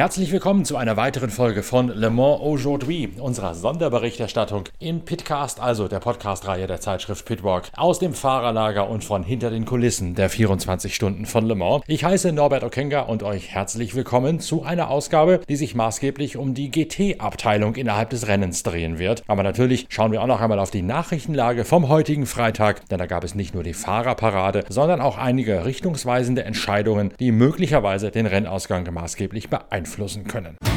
Herzlich willkommen zu einer weiteren Folge von Le Mans Aujourd'hui, unserer Sonderberichterstattung im Pitcast, also der Podcast-Reihe der Zeitschrift Pitwalk, aus dem Fahrerlager und von hinter den Kulissen der 24 Stunden von Le Mans. Ich heiße Norbert Okenga und euch herzlich willkommen zu einer Ausgabe, die sich maßgeblich um die GT-Abteilung innerhalb des Rennens drehen wird. Aber natürlich schauen wir auch noch einmal auf die Nachrichtenlage vom heutigen Freitag, denn da gab es nicht nur die Fahrerparade, sondern auch einige richtungsweisende Entscheidungen, die möglicherweise den Rennausgang maßgeblich beeinflussen beeinflussen können.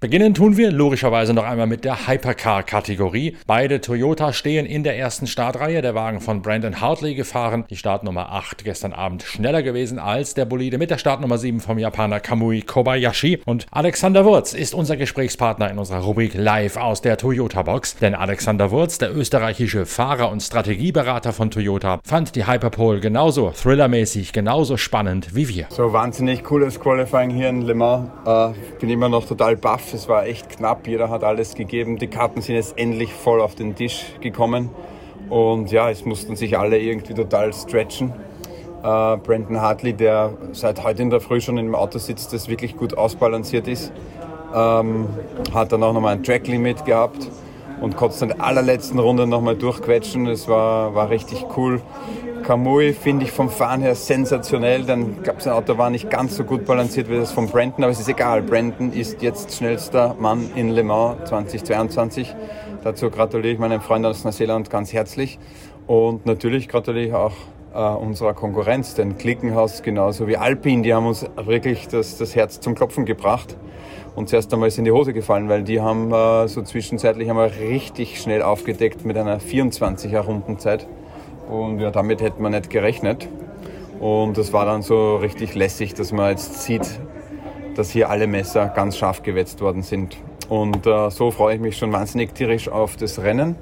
Beginnen tun wir logischerweise noch einmal mit der Hypercar-Kategorie. Beide Toyota stehen in der ersten Startreihe. Der Wagen von Brandon Hartley gefahren. Die Startnummer 8 gestern Abend schneller gewesen als der Bolide mit der Startnummer 7 vom Japaner Kamui Kobayashi. Und Alexander Wurz ist unser Gesprächspartner in unserer Rubrik Live aus der Toyota-Box. Denn Alexander Wurz, der österreichische Fahrer- und Strategieberater von Toyota, fand die Hyperpole genauso thrillermäßig, genauso spannend wie wir. So wahnsinnig cooles Qualifying hier in Le Mans. Äh, bin immer noch total baff es war echt knapp, jeder hat alles gegeben. Die Karten sind jetzt endlich voll auf den Tisch gekommen. Und ja, es mussten sich alle irgendwie total stretchen. Äh, Brandon Hartley, der seit heute in der Früh schon im Auto sitzt, das wirklich gut ausbalanciert ist, ähm, hat dann auch nochmal ein Track-Limit gehabt und konnte es in der allerletzten Runde nochmal durchquetschen. Das war, war richtig cool. Kamui finde ich vom Fahren her sensationell. Dann gab es ein Auto, war nicht ganz so gut balanciert wie das von Brandon, aber es ist egal. Brandon ist jetzt schnellster Mann in Le Mans 2022. Dazu gratuliere ich meinem Freund aus Neuseeland ganz herzlich. Und natürlich gratuliere ich auch äh, unserer Konkurrenz, den Klickenhaus genauso wie Alpine. Die haben uns wirklich das, das Herz zum Klopfen gebracht. Und zuerst einmal ist in die Hose gefallen, weil die haben äh, so zwischenzeitlich einmal richtig schnell aufgedeckt mit einer 24er Rundenzeit. Und ja, damit hätte man nicht gerechnet. Und das war dann so richtig lässig, dass man jetzt sieht, dass hier alle Messer ganz scharf gewetzt worden sind. Und äh, so freue ich mich schon wahnsinnig tierisch auf das Rennen.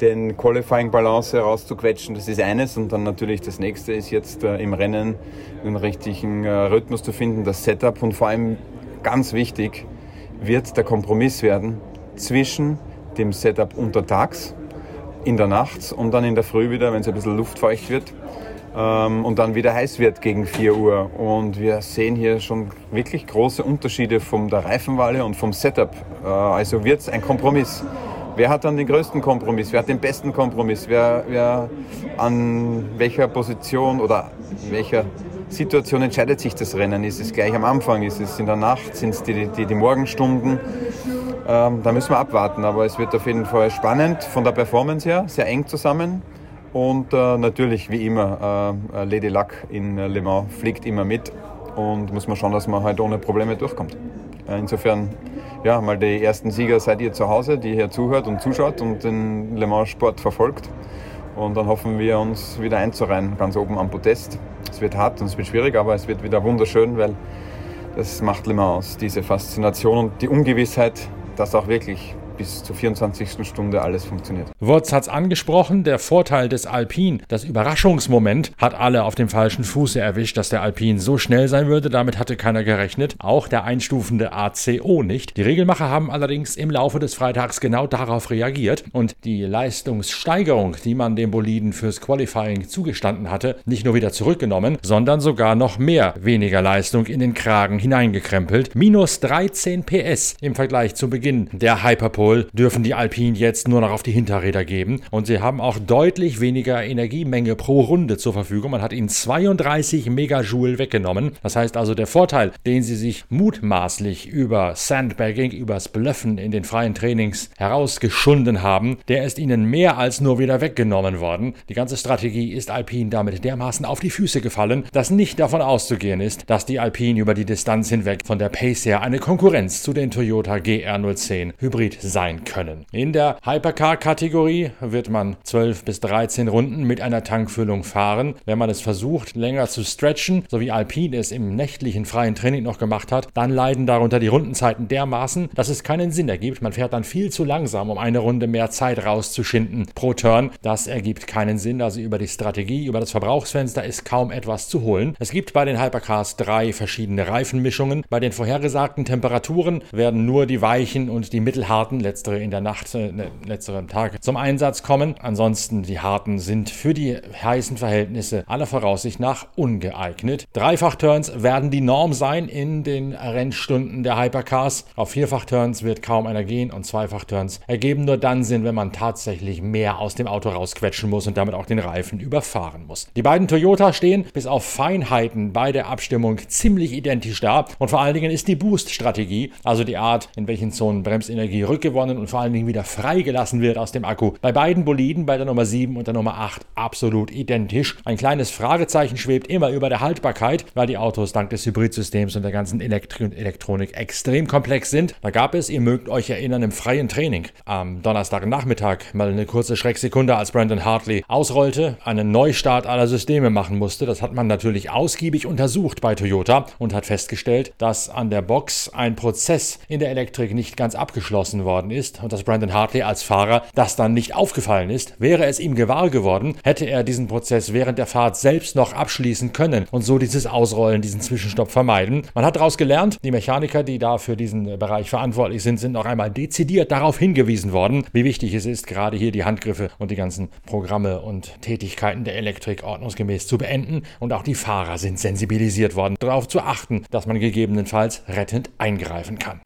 Den Qualifying Balance herauszuquetschen, das ist eines. Und dann natürlich das nächste ist jetzt äh, im Rennen den richtigen äh, Rhythmus zu finden, das Setup. Und vor allem ganz wichtig wird der Kompromiss werden zwischen dem Setup untertags in der Nacht und dann in der Früh wieder, wenn es ein bisschen luftfeucht wird ähm, und dann wieder heiß wird gegen 4 Uhr. Und wir sehen hier schon wirklich große Unterschiede von der Reifenwahl und vom Setup. Äh, also wird es ein Kompromiss. Wer hat dann den größten Kompromiss? Wer hat den besten Kompromiss? Wer, wer an welcher Position oder welcher Situation entscheidet sich das Rennen? Ist es gleich am Anfang? Ist es in der Nacht? Sind es die, die, die Morgenstunden? Ähm, da müssen wir abwarten, aber es wird auf jeden Fall spannend von der Performance her, sehr eng zusammen. Und äh, natürlich, wie immer, äh, Lady Luck in Le Mans fliegt immer mit und muss man schauen, dass man halt ohne Probleme durchkommt. Äh, insofern, ja, mal die ersten Sieger seid ihr zu Hause, die hier zuhört und zuschaut und den Le Mans Sport verfolgt. Und dann hoffen wir uns wieder einzureihen, ganz oben am Podest. Es wird hart und es wird schwierig, aber es wird wieder wunderschön, weil das macht Le Mans aus, diese Faszination und die Ungewissheit, dass auch wirklich bis zur 24. Stunde alles funktioniert. Wurz hat es angesprochen, der Vorteil des Alpin, das Überraschungsmoment, hat alle auf dem falschen Fuße erwischt, dass der Alpin so schnell sein würde. Damit hatte keiner gerechnet. Auch der einstufende ACO nicht. Die Regelmacher haben allerdings im Laufe des Freitags genau darauf reagiert und die Leistungssteigerung, die man dem Boliden fürs Qualifying zugestanden hatte, nicht nur wieder zurückgenommen, sondern sogar noch mehr weniger Leistung in den Kragen hineingekrempelt. Minus 13 PS im Vergleich zu Beginn der Hyperpole Alkohol dürfen die Alpinen jetzt nur noch auf die Hinterräder geben und sie haben auch deutlich weniger Energiemenge pro Runde zur Verfügung. Man hat ihnen 32 Megajoule weggenommen. Das heißt also, der Vorteil, den sie sich mutmaßlich über Sandbagging, übers Blöffen in den freien Trainings herausgeschunden haben, der ist ihnen mehr als nur wieder weggenommen worden. Die ganze Strategie ist Alpine damit dermaßen auf die Füße gefallen, dass nicht davon auszugehen ist, dass die Alpine über die Distanz hinweg von der Pace her eine Konkurrenz zu den Toyota GR010 Hybrid sein können. In der Hypercar-Kategorie wird man 12 bis 13 Runden mit einer Tankfüllung fahren. Wenn man es versucht, länger zu stretchen, so wie Alpine es im nächtlichen freien Training noch gemacht hat, dann leiden darunter die Rundenzeiten dermaßen, dass es keinen Sinn ergibt. Man fährt dann viel zu langsam, um eine Runde mehr Zeit rauszuschinden pro Turn. Das ergibt keinen Sinn. Also über die Strategie, über das Verbrauchsfenster ist kaum etwas zu holen. Es gibt bei den Hypercars drei verschiedene Reifenmischungen. Bei den vorhergesagten Temperaturen werden nur die weichen und die mittelharten letztere in der Nacht, äh, letzteren Tag zum Einsatz kommen. Ansonsten die harten sind für die heißen Verhältnisse aller Voraussicht nach ungeeignet. Dreifach-Turns werden die Norm sein in den Rennstunden der Hypercars. Auf Vierfach-Turns wird kaum einer gehen und Zweifach-Turns ergeben nur dann Sinn, wenn man tatsächlich mehr aus dem Auto rausquetschen muss und damit auch den Reifen überfahren muss. Die beiden Toyota stehen bis auf Feinheiten bei der Abstimmung ziemlich identisch da und vor allen Dingen ist die Boost-Strategie, also die Art, in welchen Zonen Bremsenergie rückgewonnen und vor allen Dingen wieder freigelassen wird aus dem Akku, bei beiden Boliden, bei der Nummer 7 und der Nummer 8 absolut identisch. Ein kleines Fragezeichen schwebt immer über der Haltbarkeit, weil die Autos dank des Hybridsystems und der ganzen Elektri und Elektronik extrem komplex sind. Da gab es, ihr mögt euch erinnern, im freien Training am Donnerstagnachmittag mal eine kurze Schrecksekunde, als Brandon Hartley ausrollte, einen Neustart aller Systeme machen musste. Das hat man natürlich ausgiebig untersucht bei Toyota und hat festgestellt, dass an der Box ein Prozess in der Elektrik nicht ganz abgeschlossen worden ist und dass Brandon Hartley als Fahrer das dann nicht aufgefallen ist. Wäre es ihm gewahr geworden, hätte er diesen Prozess während der Fahrt selbst noch abschließen können und so dieses Ausrollen, diesen Zwischenstopp vermeiden. Man hat daraus gelernt, die Mechaniker, die da für diesen Bereich verantwortlich sind, sind noch einmal dezidiert darauf hingewiesen worden, wie wichtig es ist, gerade hier die Handgriffe und die ganzen Programme und Tätigkeiten der Elektrik ordnungsgemäß zu beenden. Und auch die Fahrer sind sensibilisiert worden, darauf zu achten, dass man gegebenenfalls rettend eingreifen kann.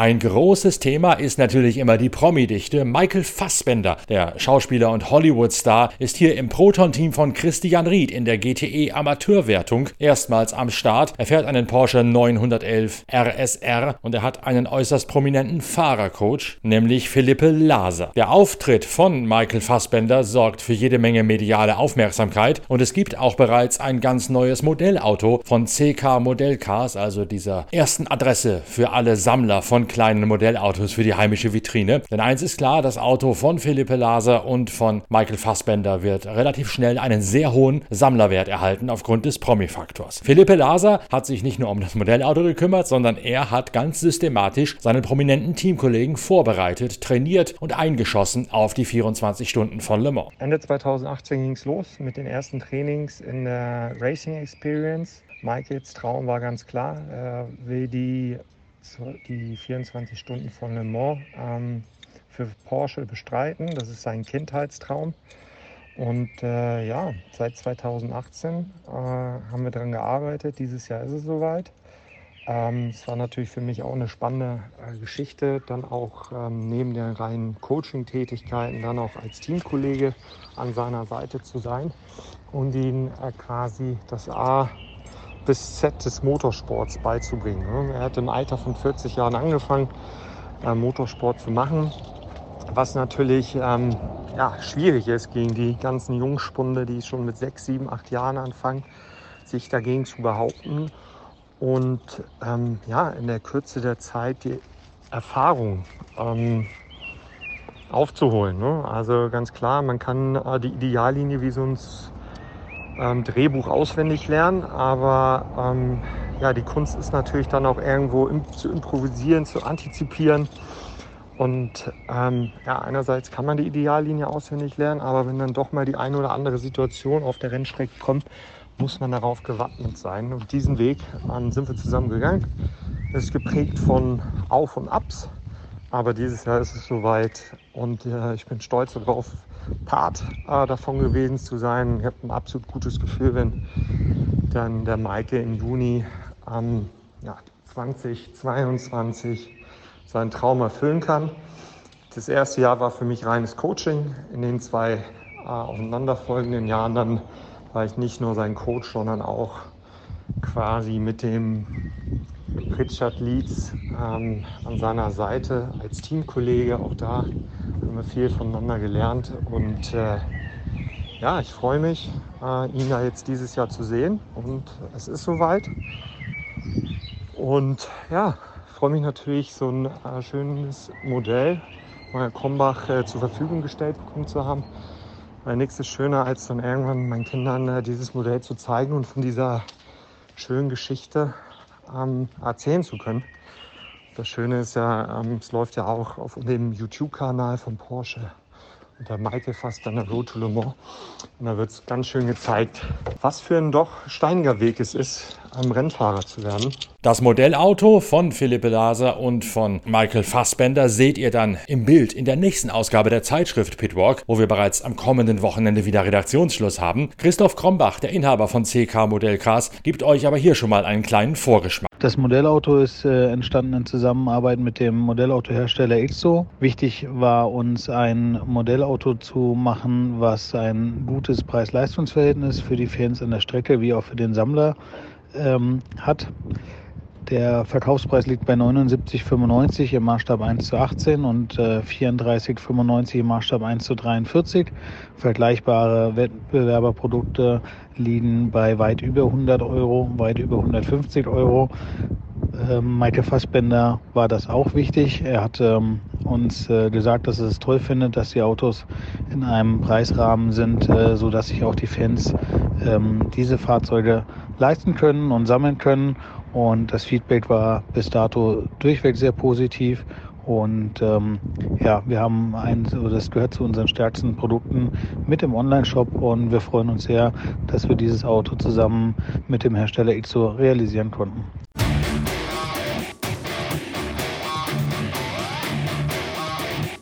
Ein großes Thema ist natürlich immer die Promi-Dichte. Michael Fassbender, der Schauspieler und Hollywood-Star, ist hier im Proton-Team von Christian Ried in der GTE Amateurwertung erstmals am Start. Er fährt einen Porsche 911 RSR und er hat einen äußerst prominenten Fahrercoach, nämlich Philippe Laser. Der Auftritt von Michael Fassbender sorgt für jede Menge mediale Aufmerksamkeit und es gibt auch bereits ein ganz neues Modellauto von CK Modellcars, also dieser ersten Adresse für alle Sammler von von kleinen Modellautos für die heimische Vitrine. Denn eins ist klar, das Auto von Philippe Laser und von Michael Fassbender wird relativ schnell einen sehr hohen Sammlerwert erhalten aufgrund des Promi-Faktors. Philippe Laser hat sich nicht nur um das Modellauto gekümmert, sondern er hat ganz systematisch seinen prominenten Teamkollegen vorbereitet, trainiert und eingeschossen auf die 24 Stunden von Le Mans. Ende 2018 ging es los mit den ersten Trainings in der Racing Experience. Michaels Traum war ganz klar, er will die die 24 Stunden von Le Mans ähm, für Porsche bestreiten. Das ist sein Kindheitstraum. Und äh, ja, seit 2018 äh, haben wir daran gearbeitet. Dieses Jahr ist es soweit. Ähm, es war natürlich für mich auch eine spannende äh, Geschichte, dann auch ähm, neben den reinen Coaching-Tätigkeiten dann auch als Teamkollege an seiner Seite zu sein und ihn äh, quasi das A bis Z des Motorsports beizubringen. Ne? Er hat im Alter von 40 Jahren angefangen, äh, Motorsport zu machen, was natürlich ähm, ja, schwierig ist gegen die ganzen Jungspunde, die schon mit 6, 7, 8 Jahren anfangen, sich dagegen zu behaupten und ähm, ja, in der Kürze der Zeit die Erfahrung ähm, aufzuholen. Ne? Also ganz klar, man kann äh, die Ideallinie, wie so ein ähm, Drehbuch auswendig lernen, aber ähm, ja, die Kunst ist natürlich dann auch irgendwo im, zu improvisieren, zu antizipieren. Und ähm, ja, einerseits kann man die Ideallinie auswendig lernen, aber wenn dann doch mal die eine oder andere Situation auf der Rennstrecke kommt, muss man darauf gewappnet sein. Und diesen Weg ähm, sind wir zusammen gegangen. Ist geprägt von Auf und Abs, aber dieses Jahr ist es soweit und äh, ich bin stolz darauf, Part äh, davon gewesen zu sein. Ich habe ein absolut gutes Gefühl, wenn dann der Maike im Juni ähm, ja, 2022 seinen Traum erfüllen kann. Das erste Jahr war für mich reines Coaching. In den zwei äh, aufeinanderfolgenden Jahren dann war ich nicht nur sein Coach, sondern auch quasi mit dem Richard Leeds ähm, an seiner Seite als Teamkollege. Auch da wir viel voneinander gelernt. Und äh, ja, ich freue mich, äh, ihn ja jetzt dieses Jahr zu sehen. Und es ist soweit. Und ja, freue mich natürlich, so ein äh, schönes Modell mal Krombach äh, zur Verfügung gestellt bekommen zu haben. Weil nichts ist schöner, als dann irgendwann meinen Kindern äh, dieses Modell zu zeigen und von dieser schönen Geschichte ähm, erzählen zu können. Das Schöne ist ja, ähm, es läuft ja auch auf dem YouTube-Kanal von Porsche. Und der Michael fast an der Road to Le Mans. Und da wird es ganz schön gezeigt, was für ein doch steiniger Weg es ist, einem Rennfahrer zu werden. Das Modellauto von Philippe Laser und von Michael Fassbender seht ihr dann im Bild in der nächsten Ausgabe der Zeitschrift Pitwalk, wo wir bereits am kommenden Wochenende wieder Redaktionsschluss haben. Christoph Krombach, der Inhaber von CK Modellcars, gibt euch aber hier schon mal einen kleinen Vorgeschmack. Das Modellauto ist äh, entstanden in Zusammenarbeit mit dem Modellautohersteller Exo. Wichtig war uns ein Modellauto zu machen, was ein gutes Preis-Leistungs-Verhältnis für die Fans an der Strecke wie auch für den Sammler ähm, hat. Der Verkaufspreis liegt bei 79,95 im Maßstab 1 zu 18 und äh, 34,95 im Maßstab 1 zu 43. Vergleichbare Wettbewerberprodukte liegen bei weit über 100 Euro, weit über 150 Euro. Ähm, Michael Fassbender war das auch wichtig. Er hat ähm, uns äh, gesagt, dass er es toll findet, dass die Autos in einem Preisrahmen sind, äh, sodass sich auch die Fans ähm, diese Fahrzeuge leisten können und sammeln können. Und das Feedback war bis dato durchweg sehr positiv. Und ähm, ja, wir haben ein, das gehört zu unseren stärksten Produkten mit dem Online-Shop und wir freuen uns sehr, dass wir dieses Auto zusammen mit dem Hersteller Itzo realisieren konnten.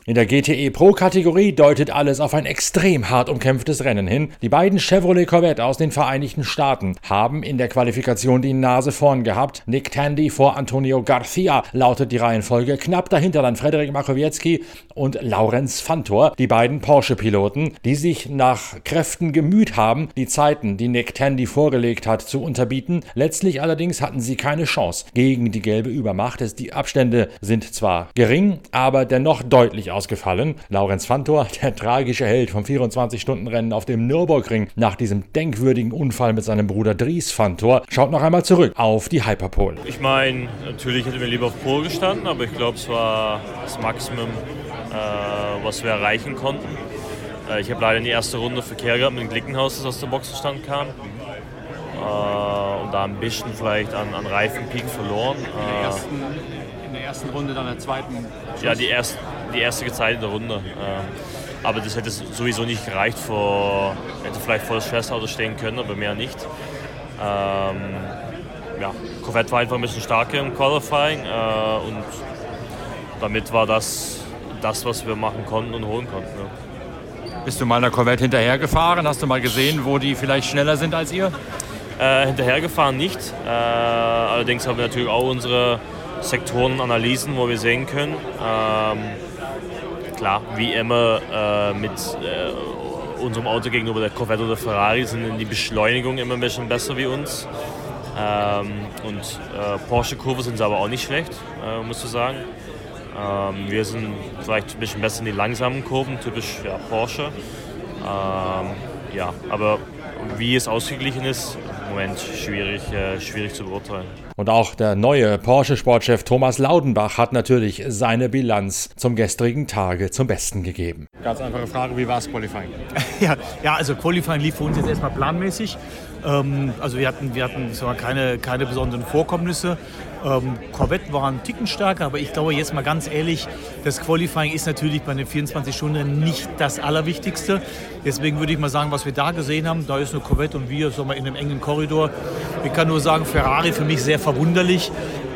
In der GTE Pro-Kategorie deutet alles auf ein extrem hart umkämpftes Rennen hin. Die beiden Chevrolet Corvette aus den Vereinigten Staaten haben in der Qualifikation die Nase vorn gehabt. Nick Tandy vor Antonio Garcia lautet die Reihenfolge. Knapp dahinter dann Frederik Makowiecki und Laurenz Fantor, die beiden Porsche-Piloten, die sich nach Kräften gemüht haben, die Zeiten, die Nick Tandy vorgelegt hat, zu unterbieten. Letztlich allerdings hatten sie keine Chance gegen die gelbe Übermacht. Die Abstände sind zwar gering, aber dennoch deutlich ausgefallen. Laurenz Fantor, der tragische Held vom 24-Stunden-Rennen auf dem Nürburgring nach diesem denkwürdigen Unfall mit seinem Bruder Dries Fantor, schaut noch einmal zurück auf die Hyperpole. Ich meine, natürlich hätte mir lieber auf Pole gestanden, aber ich glaube, es war das Maximum, äh, was wir erreichen konnten. Äh, ich habe leider in die erste Runde Verkehr gehabt mit dem Glickenhaus, das aus dem Boxenstand kam. Äh, und da ein bisschen vielleicht an, an Reifenpeak verloren. In der, ersten, in der ersten Runde, dann der zweiten. Schuss. Ja, die, erst, die erste gezeitete Runde. Ähm, aber das hätte sowieso nicht gereicht. Vor, hätte vielleicht vor das Schwesterauto stehen können, aber mehr nicht. Ähm, ja, Corvette war einfach ein bisschen stärker im Qualifying äh, und damit war das das, was wir machen konnten und holen konnten. Ja. Bist du mal einer Corvette hinterhergefahren? Hast du mal gesehen, wo die vielleicht schneller sind als ihr? Äh, hinterhergefahren nicht. Äh, allerdings haben wir natürlich auch unsere Sektorenanalysen, wo wir sehen können. Ähm, klar, wie immer äh, mit äh, unserem Auto gegenüber der Corvette oder Ferrari sind die Beschleunigung immer ein bisschen besser wie uns. Ähm, und äh, Porsche-Kurve sind sie aber auch nicht schlecht, äh, musst du sagen. Ähm, wir sind vielleicht ein bisschen besser in die langsamen Kurven, typisch ja, Porsche. Ähm, ja, aber wie es ausgeglichen ist, im Moment schwierig, äh, schwierig zu beurteilen. Und auch der neue Porsche-Sportchef Thomas Laudenbach hat natürlich seine Bilanz zum gestrigen Tage zum Besten gegeben. Ganz einfache Frage, wie war das Qualifying? Ja, ja, also Qualifying lief für uns jetzt erstmal planmäßig. Ähm, also wir hatten, wir hatten zwar keine, keine besonderen Vorkommnisse. Ähm, Corvette war ein Ticken stärker, aber ich glaube jetzt mal ganz ehrlich, das Qualifying ist natürlich bei den 24 Stunden nicht das Allerwichtigste. Deswegen würde ich mal sagen, was wir da gesehen haben, da ist eine Corvette und wir sagen wir, in einem engen Korridor. Ich kann nur sagen, Ferrari für mich sehr verwunderlich.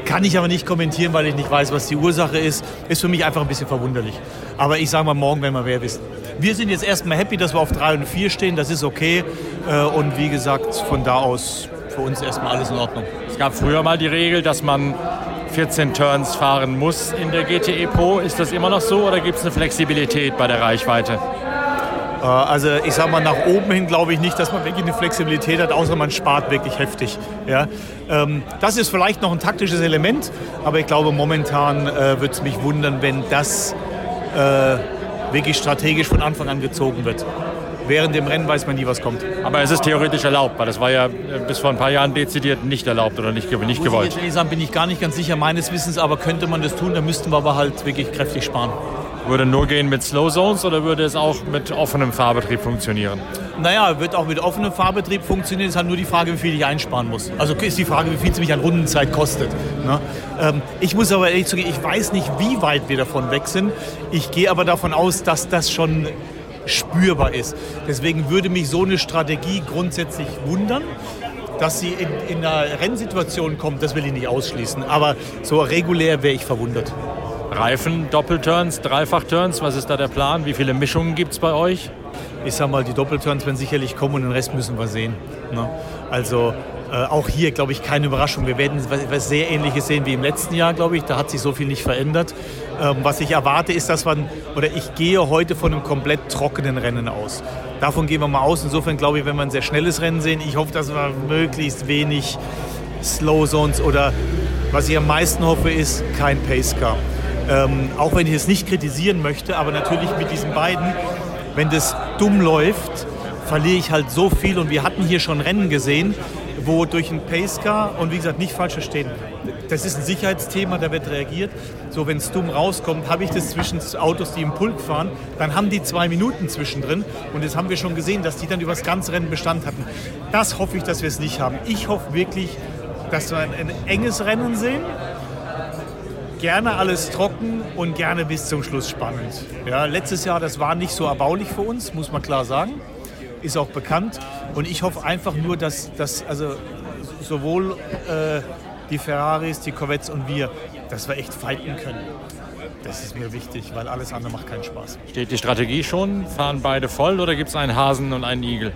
Kann ich aber nicht kommentieren, weil ich nicht weiß, was die Ursache ist. Ist für mich einfach ein bisschen verwunderlich. Aber ich sage mal, morgen werden wir mehr wissen. Wir sind jetzt erstmal happy, dass wir auf 3 und 4 stehen. Das ist okay. Äh, und wie gesagt, von da aus für uns erstmal alles in Ordnung. Es gab früher mal die Regel, dass man 14 Turns fahren muss in der GTE Pro. Ist das immer noch so oder gibt es eine Flexibilität bei der Reichweite? Äh, Also ich sage mal, nach oben hin glaube ich nicht, dass man wirklich eine Flexibilität hat, außer man spart wirklich heftig. Ja? Ähm, das ist vielleicht noch ein taktisches Element, aber ich glaube, momentan äh, würde es mich wundern, wenn das äh, wirklich strategisch von Anfang an gezogen wird. Während dem Rennen weiß man nie, was kommt. Aber es ist theoretisch erlaubt, weil das war ja äh, bis vor ein paar Jahren dezidiert nicht erlaubt oder nicht, nicht Muss ich gewollt. jetzt sagen, bin ich gar nicht ganz sicher meines Wissens, aber könnte man das tun, dann müssten wir aber halt wirklich kräftig sparen. Würde nur gehen mit Slow Zones oder würde es auch mit offenem Fahrbetrieb funktionieren? Naja, wird auch mit offenem Fahrbetrieb funktionieren. Es ist halt nur die Frage, wie viel ich einsparen muss. Also ist die Frage, wie viel es mich an Rundenzeit kostet. Ne? Ähm, ich muss aber ehrlich zugeben, ich weiß nicht, wie weit wir davon weg sind. Ich gehe aber davon aus, dass das schon spürbar ist. Deswegen würde mich so eine Strategie grundsätzlich wundern. Dass sie in, in einer Rennsituation kommt, das will ich nicht ausschließen. Aber so regulär wäre ich verwundert. Reifen, Doppelturns, Dreifachturns, was ist da der Plan? Wie viele Mischungen gibt es bei euch? Ich sag mal, die Doppelturns werden sicherlich kommen und den Rest müssen wir sehen. Ne? Also äh, auch hier, glaube ich, keine Überraschung. Wir werden etwas sehr Ähnliches sehen wie im letzten Jahr, glaube ich. Da hat sich so viel nicht verändert. Ähm, was ich erwarte, ist, dass man, oder ich gehe heute von einem komplett trockenen Rennen aus. Davon gehen wir mal aus. Insofern glaube ich, wenn wir ein sehr schnelles Rennen sehen, ich hoffe, dass wir möglichst wenig Slow Zones oder was ich am meisten hoffe, ist kein Pace Car. Ähm, auch wenn ich es nicht kritisieren möchte, aber natürlich mit diesen beiden, wenn das dumm läuft, verliere ich halt so viel. Und wir hatten hier schon Rennen gesehen, wo durch ein Pacecar und wie gesagt, nicht falsch verstehen, das ist ein Sicherheitsthema, da wird reagiert. So, wenn es dumm rauskommt, habe ich das zwischen Autos, die im Pulk fahren, dann haben die zwei Minuten zwischendrin und das haben wir schon gesehen, dass die dann über das ganze Rennen Bestand hatten. Das hoffe ich, dass wir es nicht haben. Ich hoffe wirklich, dass wir ein, ein enges Rennen sehen, gerne alles trocken und gerne bis zum Schluss spannend. Ja, letztes Jahr, das war nicht so erbaulich für uns, muss man klar sagen. Ist auch bekannt. Und ich hoffe einfach nur, dass, dass also sowohl äh, die Ferraris, die Corvettes und wir, dass wir echt fighten können. Das ist mir wichtig, weil alles andere macht keinen Spaß. Steht die Strategie schon? Fahren beide voll oder gibt es einen Hasen und einen Igel?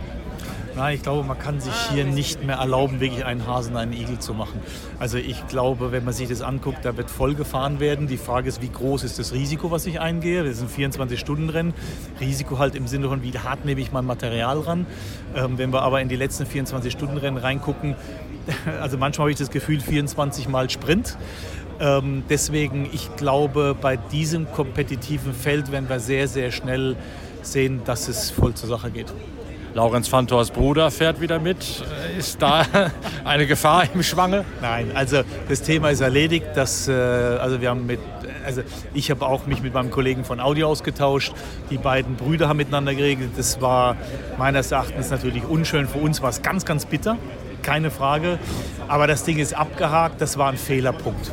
Nein, ich glaube, man kann sich hier nicht mehr erlauben, wirklich einen Hasen, einen Igel zu machen. Also ich glaube, wenn man sich das anguckt, da wird voll gefahren werden. Die Frage ist, wie groß ist das Risiko, was ich eingehe? Das ist ein 24-Stunden-Rennen. Risiko halt im Sinne von, wie hart nehme ich mein Material ran. Ähm, wenn wir aber in die letzten 24-Stunden-Rennen reingucken, also manchmal habe ich das Gefühl, 24 Mal Sprint. Ähm, deswegen, ich glaube, bei diesem kompetitiven Feld werden wir sehr, sehr schnell sehen, dass es voll zur Sache geht. Laurenz Fantors Bruder fährt wieder mit. Ist da eine Gefahr im Schwange? Nein, also das Thema ist erledigt. Das, äh, also wir haben mit, also ich habe auch mich mit meinem Kollegen von Audi ausgetauscht. Die beiden Brüder haben miteinander geregelt. Das war meines Erachtens natürlich unschön. Für uns war es ganz, ganz bitter, keine Frage. Aber das Ding ist abgehakt. Das war ein Fehlerpunkt.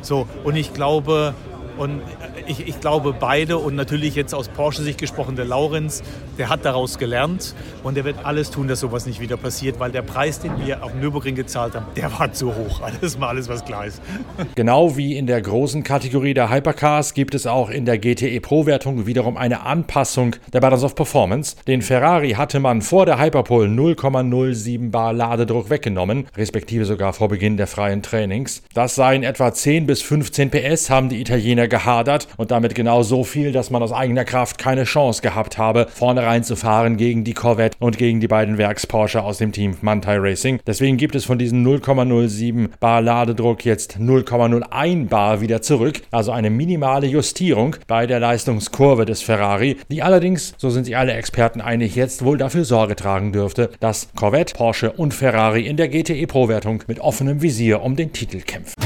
So und ich glaube und ich, ich, glaube beide und natürlich jetzt aus Porsche-Sicht gesprochen, der Laurenz, der hat daraus gelernt und der wird alles tun, dass sowas nicht wieder passiert, weil der Preis, den wir auf Nürburgring gezahlt haben, der war zu hoch. Ist mal alles, was klar ist. Genau wie in der großen Kategorie der Hypercars gibt es auch in der GTE Pro-Wertung wiederum eine Anpassung der Balance of Performance. Den Ferrari hatte man vor der Hyperpole 0,07 Bar Ladedruck weggenommen, respektive sogar vor Beginn der freien Trainings. Das seien etwa 10 bis 15 PS, haben die Italiener gehadert und damit genau so viel, dass man aus eigener Kraft keine Chance gehabt habe, vorne reinzufahren gegen die Corvette und gegen die beiden Werks-Porsche aus dem Team Mantai Racing. Deswegen gibt es von diesem 0,07 Bar Ladedruck jetzt 0,01 Bar wieder zurück, also eine minimale Justierung bei der Leistungskurve des Ferrari, die allerdings, so sind sich alle Experten einig, jetzt wohl dafür Sorge tragen dürfte, dass Corvette, Porsche und Ferrari in der GTE Pro-Wertung mit offenem Visier um den Titel kämpfen.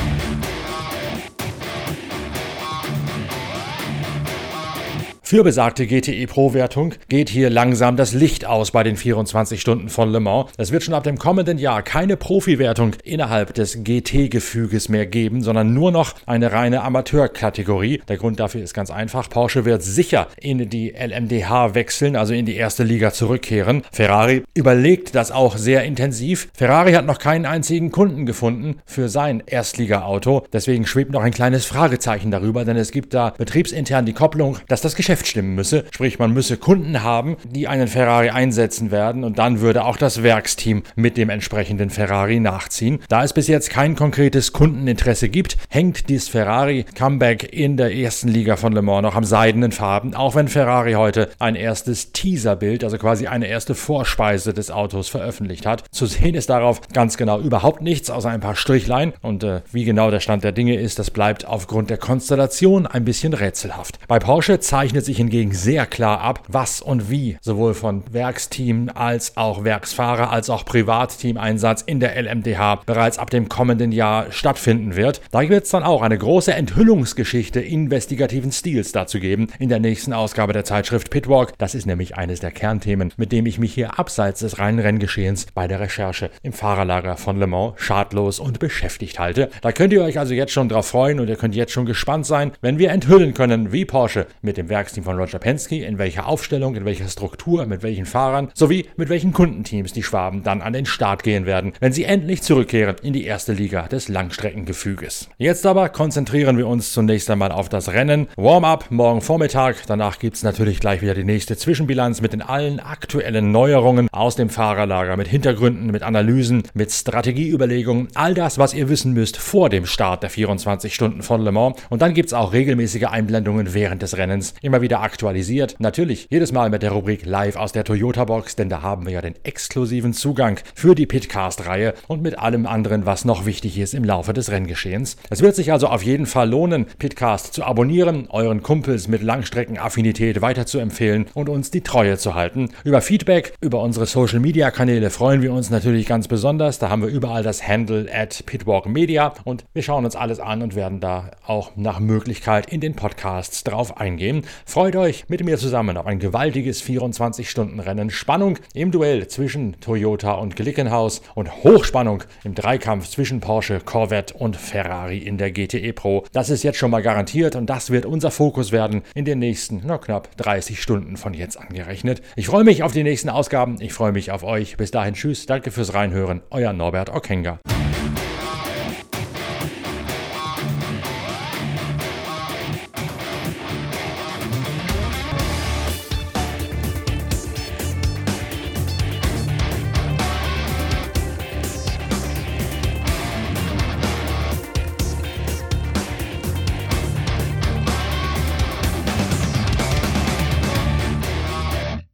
Für besagte GTE Pro-Wertung geht hier langsam das Licht aus bei den 24 Stunden von Le Mans. Es wird schon ab dem kommenden Jahr keine Profi-Wertung innerhalb des GT-Gefüges mehr geben, sondern nur noch eine reine Amateurkategorie. Der Grund dafür ist ganz einfach. Porsche wird sicher in die LMDH wechseln, also in die erste Liga zurückkehren. Ferrari überlegt das auch sehr intensiv. Ferrari hat noch keinen einzigen Kunden gefunden für sein Erstliga-Auto. Deswegen schwebt noch ein kleines Fragezeichen darüber, denn es gibt da betriebsintern die Kopplung, dass das Geschäft Geschäft stimmen müsse. Sprich, man müsse Kunden haben, die einen Ferrari einsetzen werden und dann würde auch das Werksteam mit dem entsprechenden Ferrari nachziehen. Da es bis jetzt kein konkretes Kundeninteresse gibt, hängt dieses Ferrari-Comeback in der ersten Liga von Le Mans noch am seidenen Farben, auch wenn Ferrari heute ein erstes Teaserbild, also quasi eine erste Vorspeise des Autos veröffentlicht hat. Zu sehen ist darauf ganz genau überhaupt nichts, außer ein paar Strichlein. Und äh, wie genau der Stand der Dinge ist, das bleibt aufgrund der Konstellation ein bisschen rätselhaft. Bei Porsche zeichnet sich hingegen sehr klar ab, was und wie sowohl von Werksteam als auch Werksfahrer als auch Privatteam-Einsatz in der LMDH bereits ab dem kommenden Jahr stattfinden wird. Da wird es dann auch eine große Enthüllungsgeschichte investigativen Stils dazu geben in der nächsten Ausgabe der Zeitschrift Pitwalk. Das ist nämlich eines der Kernthemen, mit dem ich mich hier abseits des reinen Renngeschehens bei der Recherche im Fahrerlager von Le Mans schadlos und beschäftigt halte. Da könnt ihr euch also jetzt schon drauf freuen und ihr könnt jetzt schon gespannt sein, wenn wir enthüllen können, wie Porsche mit dem Werksteam Werksteam von Roger Penske, in welcher Aufstellung, in welcher Struktur, mit welchen Fahrern sowie mit welchen Kundenteams die Schwaben dann an den Start gehen werden, wenn sie endlich zurückkehren in die erste Liga des Langstreckengefüges. Jetzt aber konzentrieren wir uns zunächst einmal auf das Rennen. Warm-up morgen Vormittag, danach gibt es natürlich gleich wieder die nächste Zwischenbilanz mit den allen aktuellen Neuerungen aus dem Fahrerlager, mit Hintergründen, mit Analysen, mit Strategieüberlegungen, all das, was ihr wissen müsst vor dem Start der 24 Stunden von Le Mans. Und dann gibt es auch regelmäßige Einblendungen während des Rennens, immer wieder aktualisiert. Natürlich jedes Mal mit der Rubrik Live aus der Toyota Box, denn da haben wir ja den exklusiven Zugang für die Pitcast-Reihe und mit allem anderen, was noch wichtig ist im Laufe des Renngeschehens. Es wird sich also auf jeden Fall lohnen, Pitcast zu abonnieren, euren Kumpels mit Langstreckenaffinität weiterzuempfehlen und uns die Treue zu halten. Über Feedback, über unsere Social-Media-Kanäle freuen wir uns natürlich ganz besonders. Da haben wir überall das Handle at Pitwalk Media und wir schauen uns alles an und werden da auch nach Möglichkeit in den Podcasts drauf eingehen. Freut euch mit mir zusammen auf ein gewaltiges 24-Stunden-Rennen. Spannung im Duell zwischen Toyota und Glickenhaus und Hochspannung im Dreikampf zwischen Porsche, Corvette und Ferrari in der GTE Pro. Das ist jetzt schon mal garantiert und das wird unser Fokus werden in den nächsten, na, knapp 30 Stunden von jetzt angerechnet. Ich freue mich auf die nächsten Ausgaben. Ich freue mich auf euch. Bis dahin, tschüss. Danke fürs Reinhören. Euer Norbert Okenga.